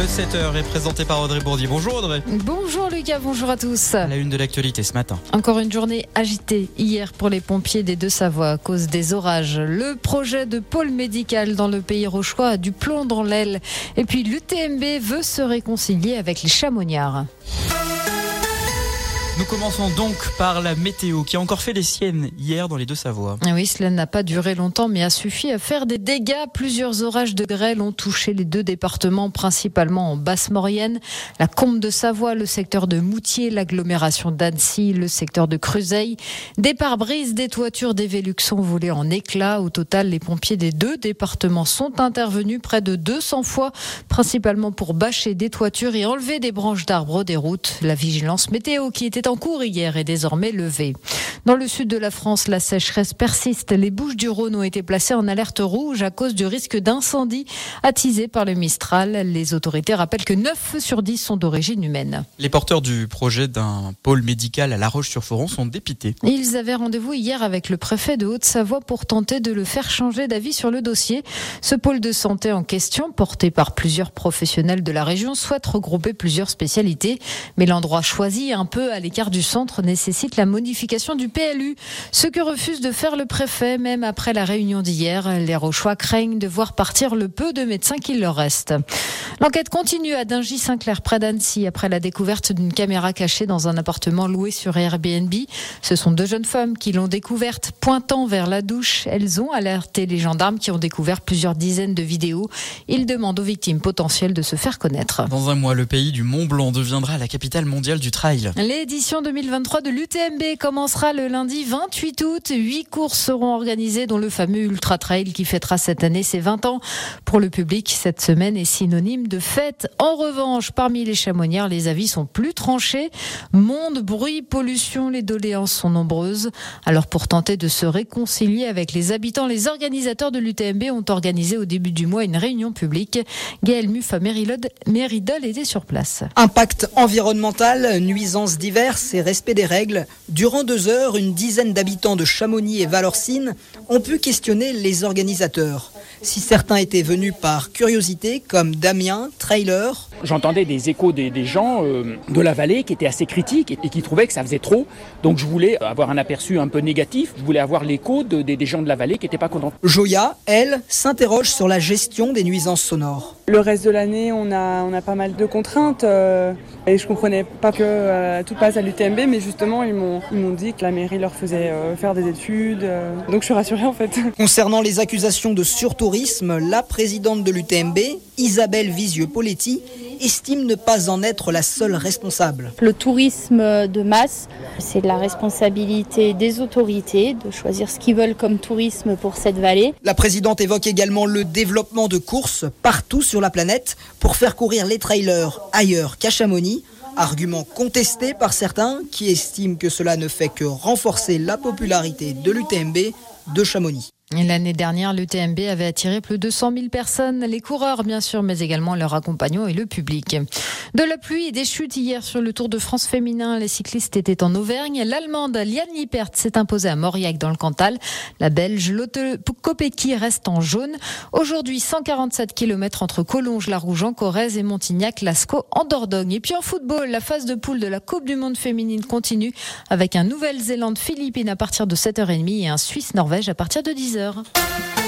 Le 7h est présenté par Audrey Bourdier. Bonjour Audrey. Bonjour Lucas, bonjour à tous. À la une de l'actualité ce matin. Encore une journée agitée hier pour les pompiers des Deux-Savoie à cause des orages. Le projet de pôle médical dans le pays rochois a du plomb dans l'aile. Et puis l'UTMB veut se réconcilier avec les chamoniards. Nous commençons donc par la météo qui a encore fait les siennes hier dans les deux Savoies. Ah oui, cela n'a pas duré longtemps mais a suffi à faire des dégâts. Plusieurs orages de grêle ont touché les deux départements, principalement en Basse-Maurienne, la Combe de Savoie, le secteur de Moutier, l'agglomération d'Annecy, le secteur de Creuseuil. Des pare-brises, des toitures, des Vélux sont volées en éclats. Au total, les pompiers des deux départements sont intervenus près de 200 fois, principalement pour bâcher des toitures et enlever des branches d'arbres des routes. La vigilance météo qui était en cours hier est désormais levée. Dans le sud de la France, la sécheresse persiste. Les Bouches du Rhône ont été placées en alerte rouge à cause du risque d'incendie attisé par le Mistral. Les autorités rappellent que 9 feux sur 10 sont d'origine humaine. Les porteurs du projet d'un pôle médical à La Roche-sur-Foron sont dépités. Ils avaient rendez-vous hier avec le préfet de Haute-Savoie pour tenter de le faire changer d'avis sur le dossier. Ce pôle de santé en question, porté par plusieurs professionnels de la région, souhaite regrouper plusieurs spécialités. Mais l'endroit choisi, un peu à l'écart du centre nécessite la modification du PLU, ce que refuse de faire le préfet même après la réunion d'hier. Les Rochois craignent de voir partir le peu de médecins qu'il leur reste. L'enquête continue à Dingy-Saint-Clair près d'Annecy après la découverte d'une caméra cachée dans un appartement loué sur Airbnb. Ce sont deux jeunes femmes qui l'ont découverte pointant vers la douche. Elles ont alerté les gendarmes qui ont découvert plusieurs dizaines de vidéos. Ils demandent aux victimes potentielles de se faire connaître. Dans un mois, le pays du Mont Blanc deviendra la capitale mondiale du trail. L'édition 2023 de l'UTMB commencera le lundi 28 août. Huit courses seront organisées, dont le fameux Ultra Trail qui fêtera cette année ses 20 ans. Pour le public, cette semaine est synonyme de fête. En revanche, parmi les chamonières, les avis sont plus tranchés. Monde, bruit, pollution, les doléances sont nombreuses. Alors pour tenter de se réconcilier avec les habitants, les organisateurs de l'UTMB ont organisé au début du mois une réunion publique. Gaël Muffa Méridol était sur place. Impact environnemental, nuisances diverses et respect des règles, durant deux heures, une dizaine d'habitants de Chamonix et Valorcine ont pu questionner les organisateurs. Si certains étaient venus par curiosité, comme Damien, trailer, J'entendais des échos des, gens euh, de la vallée qui étaient assez critiques et, qui trouvaient que ça faisait trop. Donc je voulais avoir un aperçu un peu négatif. Je voulais avoir l'écho des gens de la vallée qui n'étaient pas contents. Joya, elle, s'interroge sur la gestion des nuisances sonores. Le reste de l'année, on a, on a pas mal de contraintes. Euh, et je comprenais pas que euh, tout passe à l'UTMB, mais justement, ils m'ont, ils m'ont dit que la mairie leur faisait faire des études. donc je suis rassurée en fait. Concernant les accusations de surtourisme, la présidente de l'UTMB, Isabelle Visieux-Poletti, estime ne pas en être la seule responsable. Le tourisme de masse, c'est la responsabilité des autorités de choisir ce qu'ils veulent comme tourisme pour cette vallée. La présidente évoque également le développement de courses partout sur la planète pour faire courir les trailers ailleurs qu'à Chamonix. Argument contesté par certains qui estiment que cela ne fait que renforcer la popularité de l'UTMB de Chamonix. L'année dernière, l'UTMB avait attiré plus de 100 000 personnes, les coureurs bien sûr, mais également leurs accompagnants et le public. De la pluie et des chutes hier sur le Tour de France féminin. Les cyclistes étaient en Auvergne. L'Allemande Liane Lippert s'est imposée à Mauriac dans le Cantal. La Belge Lotte Kopecky reste en jaune. Aujourd'hui, 147 km entre Collonges, La Rouge en Corrèze et Montignac, Lascaux en Dordogne. Et puis en football, la phase de poule de la Coupe du Monde féminine continue avec un Nouvelle-Zélande-Philippines à partir de 7h30 et un Suisse-Norvège à partir de 10h. 13h.